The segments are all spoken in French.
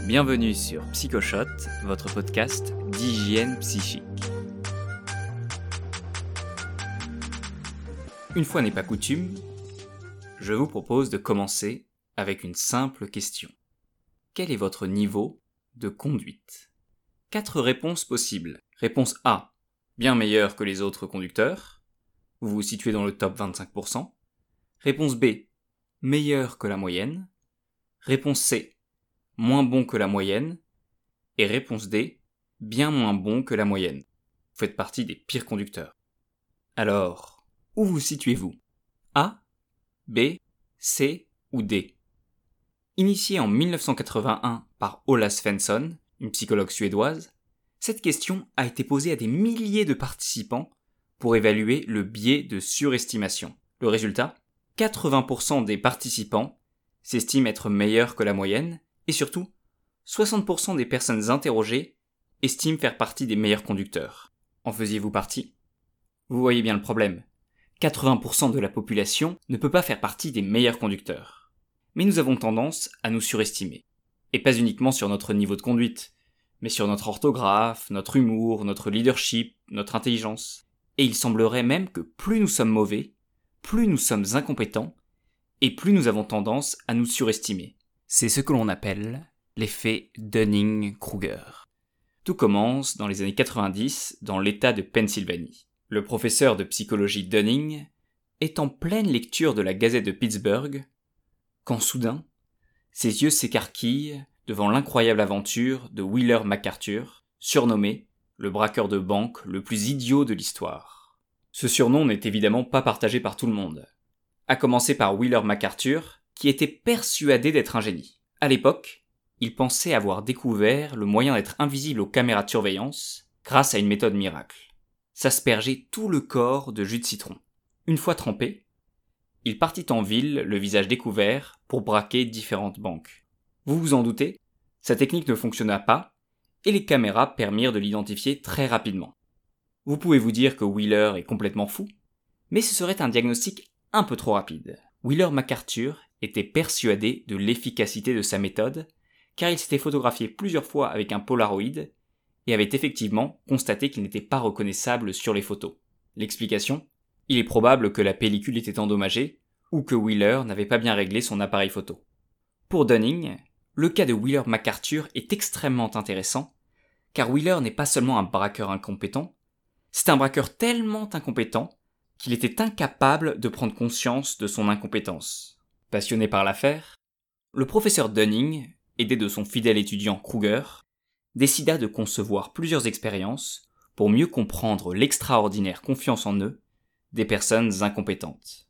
Bienvenue sur Psychoshot, votre podcast d'hygiène psychique. Une fois n'est pas coutume, je vous propose de commencer avec une simple question. Quel est votre niveau de conduite? Quatre réponses possibles. Réponse A. Bien meilleur que les autres conducteurs. Vous vous situez dans le top 25%. Réponse B. Meilleur que la moyenne. Réponse C. Moins bon que la moyenne. Et réponse D. Bien moins bon que la moyenne. Vous faites partie des pires conducteurs. Alors, où vous situez-vous? A, B, C ou D? Initiée en 1981 par Ola Svensson, une psychologue suédoise, cette question a été posée à des milliers de participants pour évaluer le biais de surestimation. Le résultat? 80% des participants s'estiment être meilleurs que la moyenne, et surtout, 60% des personnes interrogées estiment faire partie des meilleurs conducteurs. En faisiez-vous partie? Vous voyez bien le problème. 80% de la population ne peut pas faire partie des meilleurs conducteurs. Mais nous avons tendance à nous surestimer. Et pas uniquement sur notre niveau de conduite, mais sur notre orthographe, notre humour, notre leadership, notre intelligence. Et il semblerait même que plus nous sommes mauvais, plus nous sommes incompétents, et plus nous avons tendance à nous surestimer. C'est ce que l'on appelle l'effet Dunning-Kruger. Tout commence dans les années 90 dans l'État de Pennsylvanie. Le professeur de psychologie Dunning est en pleine lecture de la Gazette de Pittsburgh quand soudain, ses yeux s'écarquillent devant l'incroyable aventure de Wheeler MacArthur, surnommé le braqueur de banque le plus idiot de l'histoire. Ce surnom n'est évidemment pas partagé par tout le monde. À commencer par Wheeler MacArthur, qui était persuadé d'être un génie. À l'époque, il pensait avoir découvert le moyen d'être invisible aux caméras de surveillance grâce à une méthode miracle. S'asperger tout le corps de jus de citron. Une fois trempé, il partit en ville, le visage découvert, pour braquer différentes banques. Vous vous en doutez, sa technique ne fonctionna pas, et les caméras permirent de l'identifier très rapidement. Vous pouvez vous dire que Wheeler est complètement fou, mais ce serait un diagnostic un peu trop rapide. Wheeler MacArthur était persuadé de l'efficacité de sa méthode, car il s'était photographié plusieurs fois avec un Polaroid et avait effectivement constaté qu'il n'était pas reconnaissable sur les photos. L'explication? Il est probable que la pellicule était endommagée ou que Wheeler n'avait pas bien réglé son appareil photo. Pour Dunning, le cas de Wheeler MacArthur est extrêmement intéressant, car Wheeler n'est pas seulement un braqueur incompétent, c'est un braqueur tellement incompétent qu'il était incapable de prendre conscience de son incompétence. Passionné par l'affaire, le professeur Dunning, aidé de son fidèle étudiant Kruger, décida de concevoir plusieurs expériences pour mieux comprendre l'extraordinaire confiance en eux des personnes incompétentes.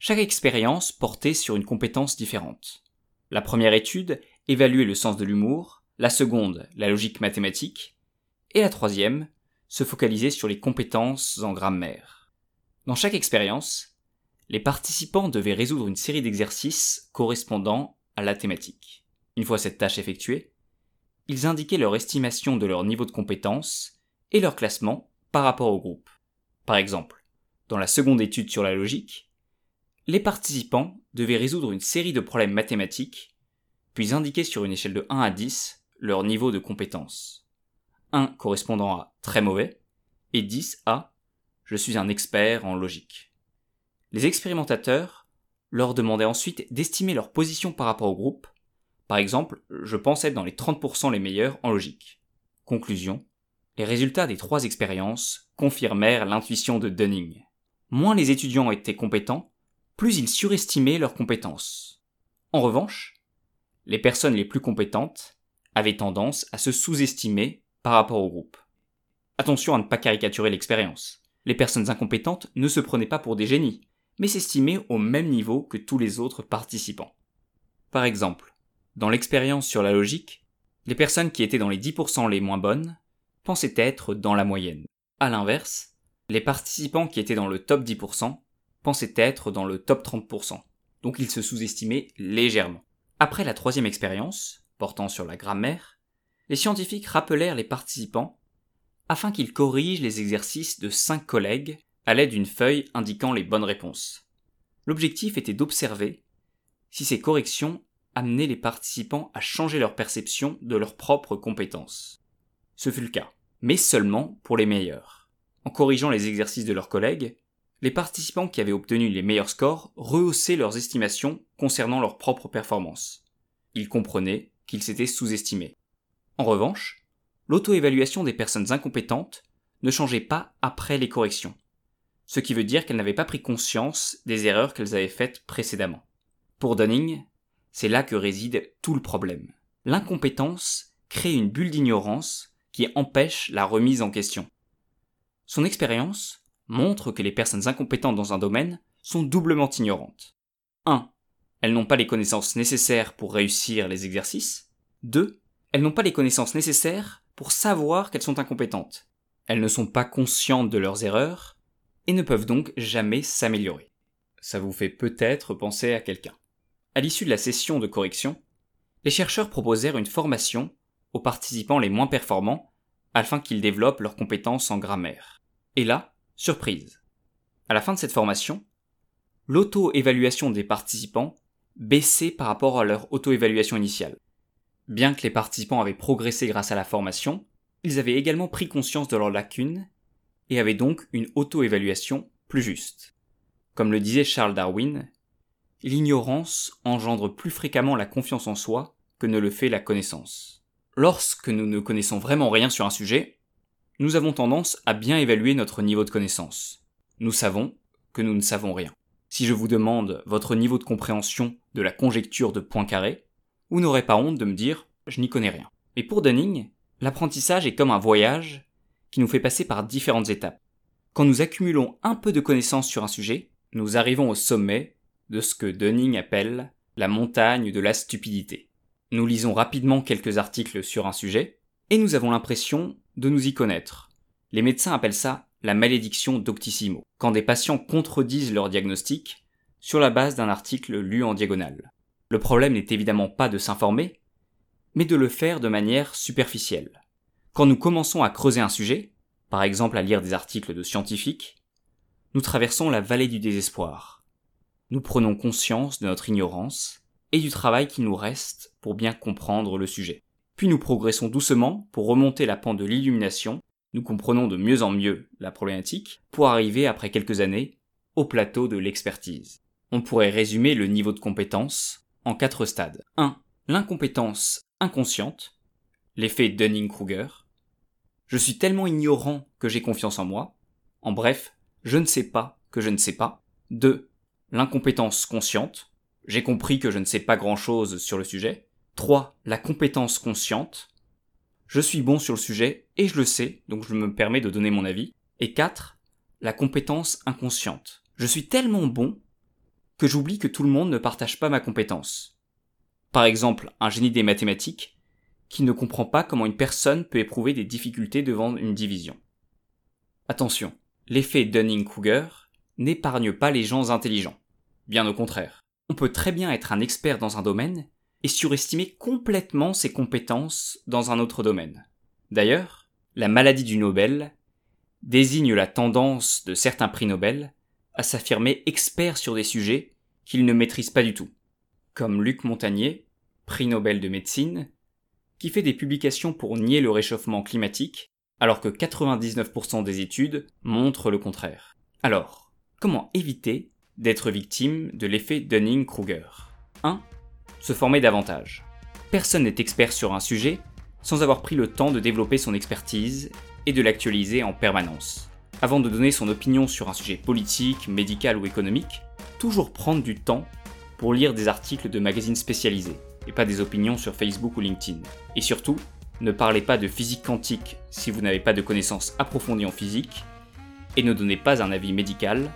Chaque expérience portait sur une compétence différente. La première étude évaluait le sens de l'humour, la seconde la logique mathématique, et la troisième se focalisait sur les compétences en grammaire. Dans chaque expérience, les participants devaient résoudre une série d'exercices correspondant à la thématique. Une fois cette tâche effectuée, ils indiquaient leur estimation de leur niveau de compétence et leur classement par rapport au groupe. Par exemple, dans la seconde étude sur la logique, les participants devaient résoudre une série de problèmes mathématiques, puis indiquer sur une échelle de 1 à 10 leur niveau de compétence. 1 correspondant à très mauvais et 10 à je suis un expert en logique. Les expérimentateurs leur demandaient ensuite d'estimer leur position par rapport au groupe. Par exemple, je pense être dans les 30% les meilleurs en logique. Conclusion. Les résultats des trois expériences confirmèrent l'intuition de Dunning. Moins les étudiants étaient compétents, plus ils surestimaient leurs compétences. En revanche, les personnes les plus compétentes avaient tendance à se sous-estimer par rapport au groupe. Attention à ne pas caricaturer l'expérience. Les personnes incompétentes ne se prenaient pas pour des génies, mais s'estimaient au même niveau que tous les autres participants. Par exemple, dans l'expérience sur la logique, les personnes qui étaient dans les 10% les moins bonnes pensaient être dans la moyenne. À l'inverse, les participants qui étaient dans le top 10% pensaient être dans le top 30%. Donc ils se sous-estimaient légèrement. Après la troisième expérience, portant sur la grammaire, les scientifiques rappelèrent les participants afin qu'ils corrigent les exercices de cinq collègues à l'aide d'une feuille indiquant les bonnes réponses. L'objectif était d'observer si ces corrections amener les participants à changer leur perception de leurs propres compétences. Ce fut le cas, mais seulement pour les meilleurs. En corrigeant les exercices de leurs collègues, les participants qui avaient obtenu les meilleurs scores rehaussaient leurs estimations concernant leurs propres performances. Ils comprenaient qu'ils s'étaient sous-estimés. En revanche, l'auto-évaluation des personnes incompétentes ne changeait pas après les corrections, ce qui veut dire qu'elles n'avaient pas pris conscience des erreurs qu'elles avaient faites précédemment. Pour Dunning, c'est là que réside tout le problème. L'incompétence crée une bulle d'ignorance qui empêche la remise en question. Son expérience montre que les personnes incompétentes dans un domaine sont doublement ignorantes. 1. Elles n'ont pas les connaissances nécessaires pour réussir les exercices. 2. Elles n'ont pas les connaissances nécessaires pour savoir qu'elles sont incompétentes. Elles ne sont pas conscientes de leurs erreurs et ne peuvent donc jamais s'améliorer. Ça vous fait peut-être penser à quelqu'un. À l'issue de la session de correction, les chercheurs proposèrent une formation aux participants les moins performants afin qu'ils développent leurs compétences en grammaire. Et là, surprise. À la fin de cette formation, l'auto-évaluation des participants baissait par rapport à leur auto-évaluation initiale. Bien que les participants avaient progressé grâce à la formation, ils avaient également pris conscience de leurs lacunes et avaient donc une auto-évaluation plus juste. Comme le disait Charles Darwin, l'ignorance engendre plus fréquemment la confiance en soi que ne le fait la connaissance. Lorsque nous ne connaissons vraiment rien sur un sujet, nous avons tendance à bien évaluer notre niveau de connaissance. Nous savons que nous ne savons rien. Si je vous demande votre niveau de compréhension de la conjecture de Poincaré, vous n'aurez pas honte de me dire je n'y connais rien. Mais pour Dunning, l'apprentissage est comme un voyage qui nous fait passer par différentes étapes. Quand nous accumulons un peu de connaissances sur un sujet, nous arrivons au sommet de ce que Dunning appelle la montagne de la stupidité. Nous lisons rapidement quelques articles sur un sujet, et nous avons l'impression de nous y connaître. Les médecins appellent ça la malédiction doctissimo, quand des patients contredisent leur diagnostic sur la base d'un article lu en diagonale. Le problème n'est évidemment pas de s'informer, mais de le faire de manière superficielle. Quand nous commençons à creuser un sujet, par exemple à lire des articles de scientifiques, nous traversons la vallée du désespoir. Nous prenons conscience de notre ignorance et du travail qui nous reste pour bien comprendre le sujet. Puis nous progressons doucement pour remonter la pente de l'illumination, nous comprenons de mieux en mieux la problématique, pour arriver après quelques années au plateau de l'expertise. On pourrait résumer le niveau de compétence en quatre stades. 1. L'incompétence inconsciente, l'effet Dunning-Kruger. Je suis tellement ignorant que j'ai confiance en moi. En bref, je ne sais pas que je ne sais pas. 2. L'incompétence consciente. J'ai compris que je ne sais pas grand-chose sur le sujet. 3. La compétence consciente. Je suis bon sur le sujet et je le sais, donc je me permets de donner mon avis. Et 4. La compétence inconsciente. Je suis tellement bon que j'oublie que tout le monde ne partage pas ma compétence. Par exemple, un génie des mathématiques qui ne comprend pas comment une personne peut éprouver des difficultés devant une division. Attention, l'effet Dunning-Kruger n'épargne pas les gens intelligents. Bien au contraire. On peut très bien être un expert dans un domaine et surestimer complètement ses compétences dans un autre domaine. D'ailleurs, la maladie du Nobel désigne la tendance de certains prix Nobel à s'affirmer expert sur des sujets qu'il ne maîtrise pas du tout, comme Luc Montagnier, prix Nobel de médecine, qui fait des publications pour nier le réchauffement climatique, alors que 99% des études montrent le contraire. Alors, comment éviter d'être victime de l'effet Dunning-Kruger? 1. Se former davantage. Personne n'est expert sur un sujet sans avoir pris le temps de développer son expertise et de l'actualiser en permanence. Avant de donner son opinion sur un sujet politique, médical ou économique, toujours prendre du temps pour lire des articles de magazines spécialisés, et pas des opinions sur Facebook ou LinkedIn. Et surtout, ne parlez pas de physique quantique si vous n'avez pas de connaissances approfondies en physique, et ne donnez pas un avis médical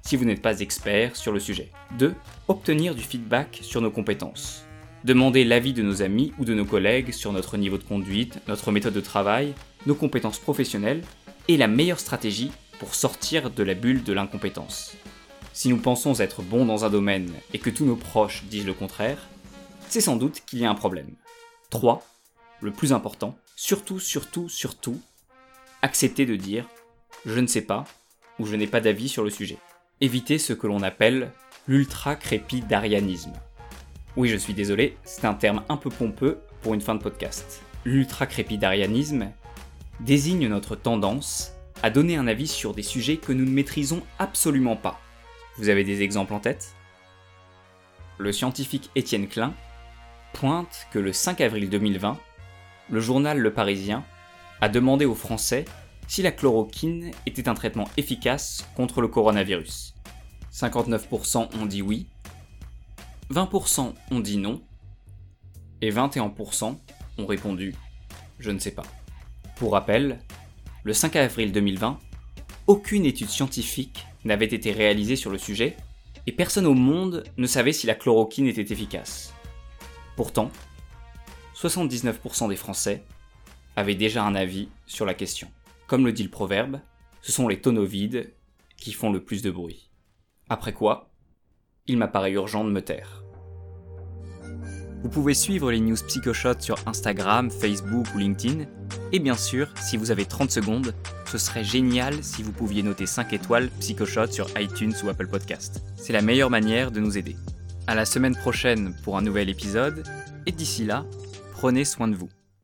si vous n'êtes pas expert sur le sujet. 2. Obtenir du feedback sur nos compétences. Demander l'avis de nos amis ou de nos collègues sur notre niveau de conduite, notre méthode de travail, nos compétences professionnelles est la meilleure stratégie pour sortir de la bulle de l'incompétence. Si nous pensons être bons dans un domaine et que tous nos proches disent le contraire, c'est sans doute qu'il y a un problème. 3. Le plus important, surtout, surtout, surtout, accepter de dire je ne sais pas ou je n'ai pas d'avis sur le sujet. Éviter ce que l'on appelle l'ultra-crépidarianisme. Oui, je suis désolé, c'est un terme un peu pompeux pour une fin de podcast. L'ultra-crépidarianisme désigne notre tendance à donner un avis sur des sujets que nous ne maîtrisons absolument pas. Vous avez des exemples en tête? Le scientifique Étienne Klein pointe que le 5 avril 2020, le journal Le Parisien a demandé aux Français si la chloroquine était un traitement efficace contre le coronavirus. 59% ont dit oui, 20% ont dit non, et 21% ont répondu je ne sais pas. Pour rappel, le 5 avril 2020, aucune étude scientifique n'avait été réalisée sur le sujet, et personne au monde ne savait si la chloroquine était efficace. Pourtant, 79% des Français avaient déjà un avis sur la question. Comme le dit le proverbe, ce sont les tonneaux vides qui font le plus de bruit. Après quoi, il m'apparaît urgent de me taire. Vous pouvez suivre les news PsychoShot sur Instagram, Facebook ou LinkedIn. Et bien sûr, si vous avez 30 secondes, ce serait génial si vous pouviez noter 5 étoiles PsychoShot sur iTunes ou Apple Podcast. C'est la meilleure manière de nous aider. À la semaine prochaine pour un nouvel épisode, et d'ici là, prenez soin de vous.